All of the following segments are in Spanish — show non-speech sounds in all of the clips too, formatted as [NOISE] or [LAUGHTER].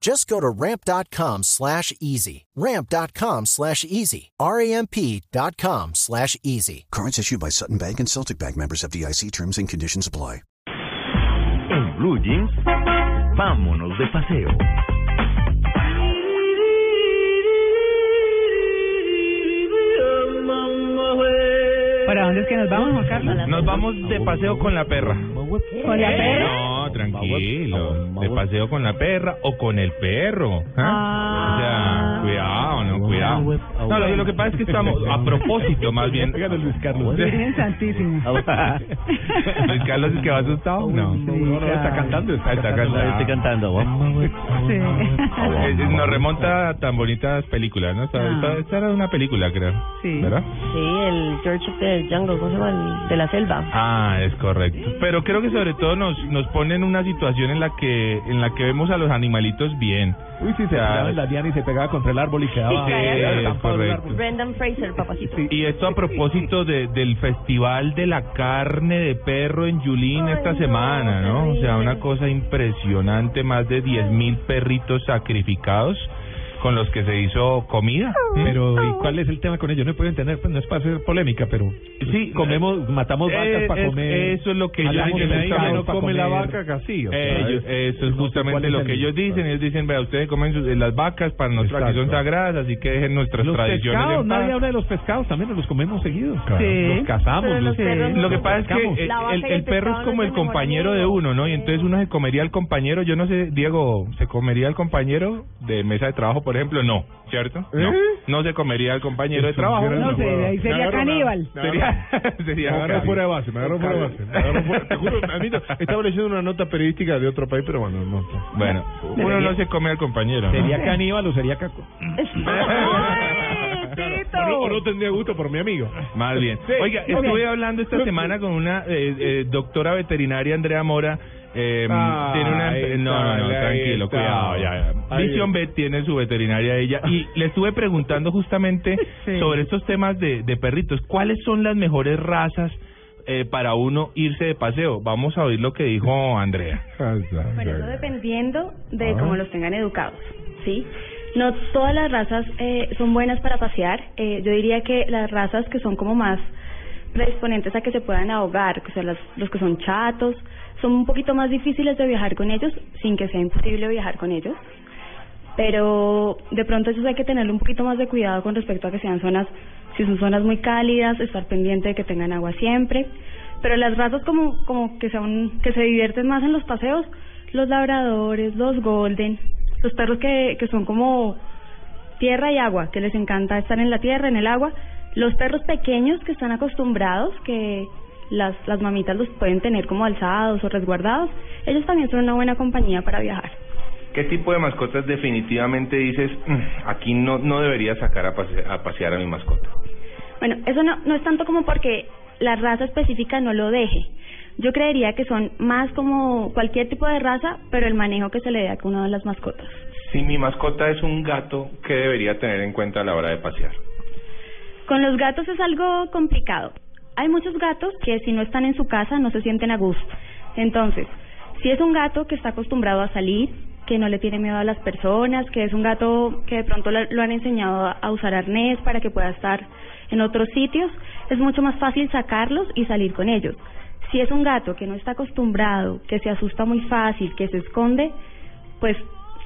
Just go to ramp.com slash easy. Ramp.com slash easy. R-A-M-P.com slash easy. Cards issued by Sutton Bank and Celtic Bank members of DIC terms and conditions apply. En Blue Jeans, vámonos de paseo. ¿Para dónde es que nos vamos, Juan Carlos? Nos vamos de paseo con la perra. ¿Con la perra? No, tranquilo. De paseo con la perra o con el perro. ¿ah? O sea, cuidado, no, cuidado. No, lo, lo que pasa es que estamos, a propósito más bien. Luis Carlos. Virgen Santísima. [LAUGHS] Luis Carlos es que va asustado. No. No, no, está cantando. Está, Está cantando. Estoy cantando. Sí. Eh, Nos remonta a tan bonitas películas, ¿no? Esta, Ah. esta- esta era una película, creo. Sí. ¿Verdad? Sí, el George of the Jungle, ¿cómo se llama? De la selva. Ah, es correcto. Pero creo que sobre todo nos nos pone en una situación en la que en la que vemos a los animalitos bien. Uy, sí, se en la diana y se pegaba contra el árbol y quedaba. Sí, el correcto. árbol. Brendan Fraser, papacito. Y esto a propósito de, del Festival de la Carne de Perro en Yulín Ay, esta no, semana, ¿no? O sea, una cosa impresionante, más de 10 mil perritos sacrificados con los que se hizo comida. Pero, ¿y cuál es el tema con ello? No puedo entender, pues no es para hacer polémica, pero Sí, comemos, matamos vacas Eh, para comer. Eso es lo que ellos dicen. pescado justamente. pa' comer. casi. o sea, Ellos, es- eso es no sé justamente cuál es lo el- que ellos dicen. Ellos dicen, vea, ustedes comen sus- las vacas, para nosotros aquí son Exacto. sagradas, así que dejen nuestras Los tradiciones pescados, en paz. nadie habla de los pescados, también nos los comemos seguidos. Sí. Los cazamos. Los- los perros Lo que pasa es que eh, el, el el perro es como el compañero de uno, ¿no? Y entonces uno se comería al compañero. Yo no sé, Diego, ¿se comería al compañero de mesa de trabajo, por ejemplo? No, ¿cierto? No, no se comería al compañero de trabajo. No sé, ahí sería caníbal. Sería, sería Me agarró casi. [LAUGHS] fuera de base, me agarró fuera de base. Me agarró fuera- te juro, a mí no- estaba leyendo una nota periodística de otro país, pero bueno, no. Bueno, uno no se come al compañero, ¿no? ¿Sería caníbal o sería caco? [LAUGHS] O no, o no tendría gusto por mi amigo. Más bien. Oiga, estuve hablando esta semana con una eh, eh, doctora veterinaria, Andrea Mora. Eh, Ah, tiene una no, no, tranquilo, cuidado, ya, ya. Vision Vet tiene su veterinaria ella y [LAUGHS] le estuve preguntando justamente [LAUGHS] Sí. sobre estos temas de, de perritos. ¿Cuáles son las mejores razas eh, para uno irse de paseo? Vamos a oír lo que dijo [LAUGHS] Andrea. Bueno, eso dependiendo de cómo los tengan educados, ¿sí? No todas las razas eh, son buenas para pasear. Eh, yo diría que las razas que son como más predisponentes a que se puedan ahogar, que son las- los que son chatos, son un poquito más difíciles de viajar con ellos, sin que sea imposible viajar con ellos. Pero de pronto ellos hay que tenerle un poquito más de cuidado con respecto a que sean zonas, si son zonas muy cálidas, estar pendiente de que tengan agua siempre. Pero las razas como, como que son, que se divierten más en los paseos, los labradores, los golden, los perros que, que son como tierra y agua, que les encanta estar en la tierra, en el agua, los perros pequeños que están acostumbrados, que las, las mamitas los pueden tener como alzados o resguardados, ellos también son una buena compañía para viajar. ¿Qué tipo de mascotas definitivamente dices, "Mm, aquí no, no debería sacar a, pase- a pasear a mi mascota? Bueno, eso no, no es tanto como porque la raza específica no lo deje. Yo creería que son más como cualquier tipo de raza, pero el manejo que se le dé a cada una de las mascotas. Si mi mascota es un gato, ¿qué debería tener en cuenta a la hora de pasear? Con los gatos es algo complicado. Hay muchos gatos que si no están en su casa no se sienten a gusto. Entonces, si es un gato que está acostumbrado a salir, que no le tiene miedo a las personas, que es un gato que de pronto lo, han enseñado a usar arnés para que pueda estar en otros sitios, es mucho más fácil sacarlos y salir con ellos. Si es un gato que no está acostumbrado, que se asusta muy fácil, que se esconde, pues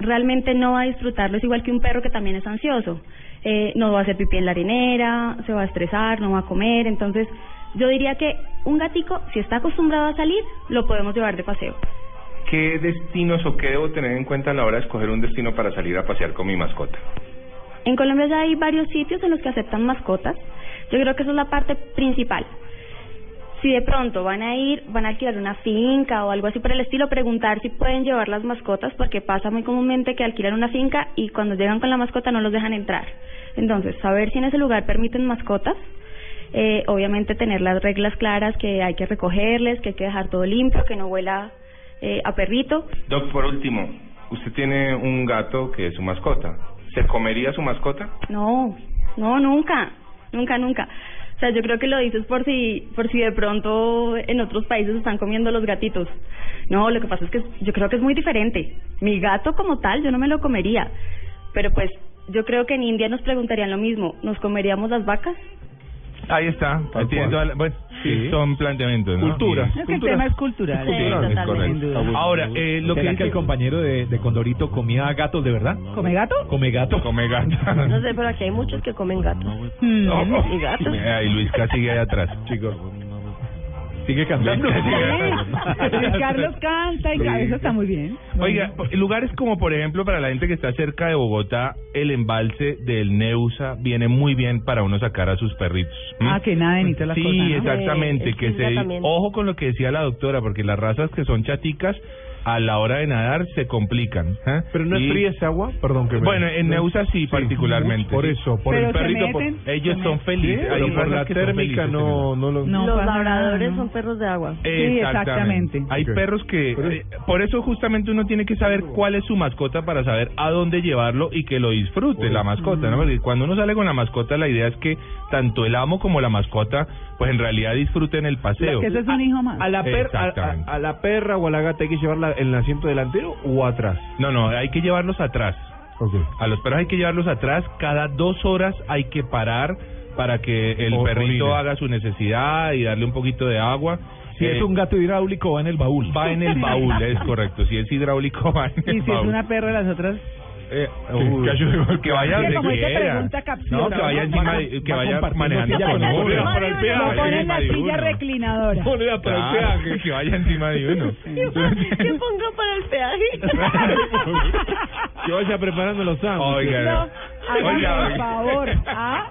realmente no va a disfrutarlo. Es igual que un perro que también es ansioso. Eh, no va a hacer pipí en la arenera, se va a estresar, no va a comer. Entonces, yo diría que un gatico, si está acostumbrado a salir, lo podemos llevar de paseo. ¿Qué destinos o qué debo tener en cuenta a la hora de escoger un destino para salir a pasear con mi mascota? En Colombia ya hay varios sitios en los que aceptan mascotas. Yo creo que esa es la parte principal. Si de pronto van a ir, van a alquilar una finca o algo así por el estilo, preguntar si pueden llevar las mascotas, porque pasa muy comúnmente que alquilan una finca y cuando llegan con la mascota no los dejan entrar. Entonces, saber si en ese lugar permiten mascotas, eh, obviamente tener las reglas claras que hay que recogerles, que hay que dejar todo limpio, que no huela eh, a perrito. Doc, por último, usted tiene un gato que es su mascota. ¿Se comería su mascota? No, no, nunca, nunca, nunca. O sea, yo creo que lo dices por si, por si de pronto en otros países están comiendo los gatitos. No, lo que pasa es que yo creo que es muy diferente. Mi gato como tal, yo no me lo comería. Pero pues, yo creo que en India nos preguntarían lo mismo. ¿Nos comeríamos las vacas? Ahí está. Tal Tiene cual. toda la- bueno, sí, Sí. son planteamientos, ¿no? Cultura. Y- Es que el tema es cultural. Sí, Es totalmente. correcto. Sin duda. Ahora, eh, lo que ¿Será que dice el compañero de, de Condorito comía gatos de verdad? ¿Come gato? ¿Come gato? come gato. No sé, pero aquí hay muchos que comen gatos. [LAUGHS] Mm. ¿Y gatos? Ay, Luisca sigue ahí atrás. Chicos. Sigue cantando. Sí. Carlos canta y eso está muy bien. Oiga, lugares como por ejemplo para la gente que está cerca de Bogotá, el embalse del Neusa viene muy bien para uno sacar a sus perritos. Ah, que nada de las Sí, cosas, ¿no? exactamente, Eh, que se ojo con lo que decía la doctora, porque las razas que son chaticas a la hora de nadar se complican. ¿eh? Pero no es Y- fría ese agua, perdón que me... Bueno, en Neusa sí, particularmente. Por eso, por Pero el perrito. por-. Ellos son felices. Pero por razas la térmica no, no lo... No Los labradores ¿no? son perros de agua. Sí, exactamente. Hay perros que... Pero- eh, por eso justamente uno tiene que saber cuál es su mascota para saber a dónde llevarlo y que lo disfrute la mascota, ¿no? Porque cuando uno sale con la mascota la idea es que tanto el amo como la mascota pues en realidad disfruten el paseo. Que eso es un hijo más. ¿A la, per- a- a la perra o a la gata hay que llevarla en el asiento delantero o atrás? No, no, hay que llevarlos atrás. Ok. A los perros hay que llevarlos atrás. Cada dos horas hay que parar para que el O- perrito orine. haga su necesidad y darle un poquito de agua. Si Eh, es un gato hidráulico, va en el baúl. Va en el baúl, es [LAUGHS] correcto. Si es hidráulico, va en el Y si es baúl. una perra, las otras. Eh, que vaya como pregunta capciosa, No, que vaya ¿no? encima, de- que va vaya manejando con uno. Para el peaje. en la silla reclinadora. Ponela para el Claro, peaje. que vaya encima de uno. [LAUGHS] ¿Qué [LAUGHS] pongo para el peaje? [LAUGHS] que vaya preparando los sándwiches. Oiga, No, no. Oiga, por favor. [LAUGHS] ¿Ah?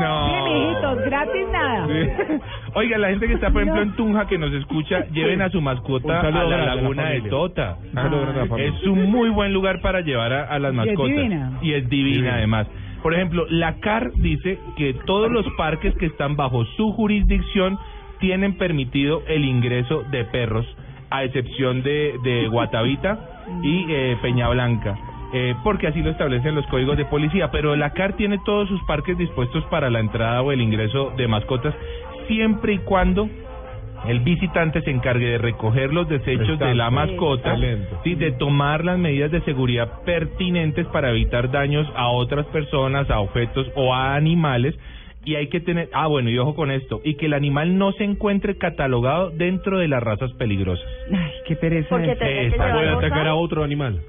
No. Sí, mijitos, gratis nada. Sí. Oiga, la gente que está, por ejemplo, en Tunja, que nos escucha, lleven a su mascota a la laguna de. Tota. Un saludo grande a la familia. Es un muy buen lugar para llevar a, a las Y es mascotas. divina. Y es divina, Divina. además. Por ejemplo, la CAR dice que todos los parques que están bajo su jurisdicción tienen permitido el ingreso de perros, a excepción de, de Guatavita y eh, Peña Blanca. Eh, porque así lo establecen los códigos de policía, pero la CAR tiene todos sus parques dispuestos para la entrada o el ingreso de mascotas, siempre y cuando el visitante se encargue de recoger los desechos de la mascota, sí, de tomar las medidas de seguridad pertinentes para evitar daños a otras personas, a objetos o a animales. Y hay que tener, ah bueno, y ojo con esto, y que el animal no se encuentre catalogado dentro de las razas peligrosas. Ay, qué pereza. Porque Puede atacar a otro animal.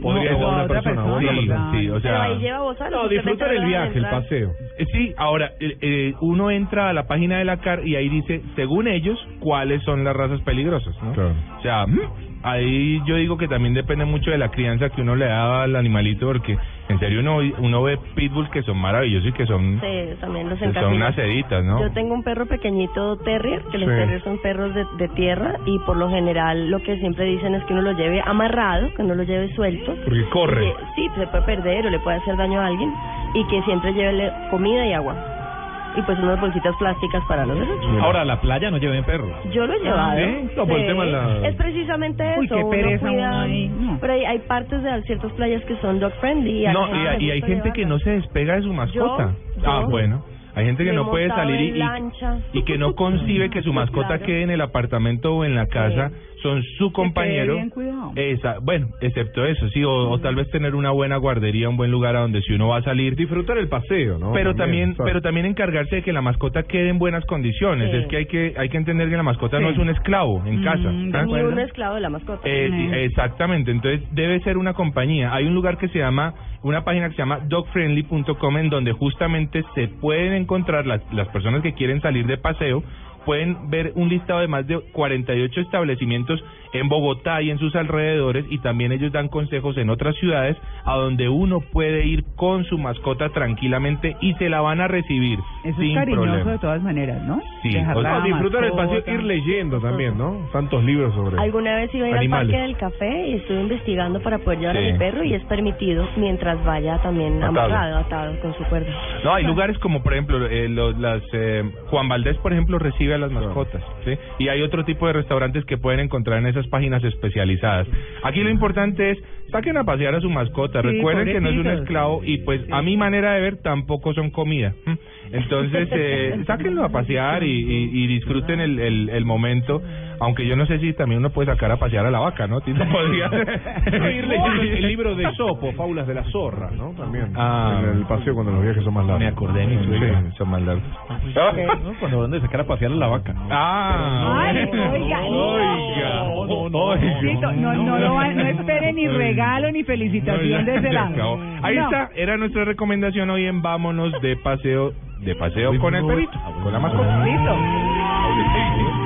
Podría No, ser una otra persona. otra Sí, persona. sí, o Pero sea... ahí lleva bozal. No, disfrutar el viaje, el paseo. Eh, Sí, ahora eh, eh, uno entra a la página de la CAR y ahí dice, según ellos, cuáles son las razas peligrosas, ¿no? Claro. O sea, mm, ahí yo digo que también depende mucho de la crianza que uno le da al animalito, porque en serio uno, uno ve pitbulls que son maravillosos y que son, Sí, también los que son unas seditas, ¿no? Yo tengo un perro pequeñito terrier, que los Sí. terriers son perros de, de tierra y por lo general lo que siempre dicen es que uno lo lleve amarrado, que no lo lleve suelto. Porque corre. Que, sí, se puede perder o le puede hacer daño a alguien y que siempre lleve comida y agua. Y pues unas bolsitas plásticas para los desechos. Ahora, a la playa no lleven perros. Yo lo he llevado. ¿sí? No, por el tema de la- Es precisamente eso. Uy, qué uno pereza cuida- uno ahí, no. Pero hay, hay partes de ciertas playas que son dog friendly. a la No, gente y, le y hay gusta gente que no se despega de su mascota. yo- ah, bueno. Hay gente que Me no puede salir y, que no concibe que su mascota Claro. quede en el apartamento o en la casa. Son su compañero. bien cuidado. Esa, bueno, excepto eso, sí, o, o tal vez tener una buena guardería, un buen lugar a donde si uno va a salir. Disfrutar el paseo, ¿no? Pero también, pero también encargarse de que la mascota quede en buenas condiciones. Sí. Es que hay que hay que entender que la mascota no es un esclavo en Mm, casa. de. Ni un esclavo de la mascota. Eh, sí, Mm. exactamente, entonces debe ser una compañía. Hay un lugar que se llama, una página que se llama dogfriendly.com en donde justamente se pueden encontrar las, las personas que quieren salir de paseo pueden ver un listado de más de 48 establecimientos en Bogotá y en sus alrededores y también ellos dan consejos en otras ciudades a donde uno puede ir con su mascota tranquilamente y se la van a recibir Eso sin es cariñoso problema. de todas maneras, ¿no? Sí, o sea, disfrutar el paseo, ir leyendo también, ¿no? Tantos libros sobre Alguna vez iba a ir Animales. al Parque del Café y estuve investigando para poder llevar Sí. a mi perro y es permitido mientras vaya también Atado. amarrado, atado con su cuerda. No, hay lugares como, por ejemplo, eh, los, las, eh, Juan Valdés, por ejemplo, recibe a las mascotas, ¿sí? Y hay otro tipo de restaurantes que pueden encontrar en esas páginas especializadas. Aquí lo importante es, saquen a pasear a su mascota, Sí, recuerden que no es un esclavo y pues a mi manera de ver tampoco son comida. ¿m? Entonces, eh, sáquenlo a pasear y, y- y disfruten el, el, el momento, aunque yo no sé si también uno puede sacar a pasear a la vaca, ¿no? Tito podría [LAUGHS] ir leyendo [LAUGHS] el libro de Sopo, Fábulas de la Zorra, ¿no? También. Ah. en el paseo cuando los viajes son más largos. Me acordé de mi suegra. Sí. son más largos. ¿no? Cuando van a sacar a pasear a la vaca. Ah, Ay, oiga, no. oiga, No, no, no. Tito, no, no, lo va- no espere ni regalo ni felicitación No, de ese lado. Ahí No. está, era nuestra recomendación hoy en Vámonos de paseo, de paseo con el perrito, con la mascota. Listo.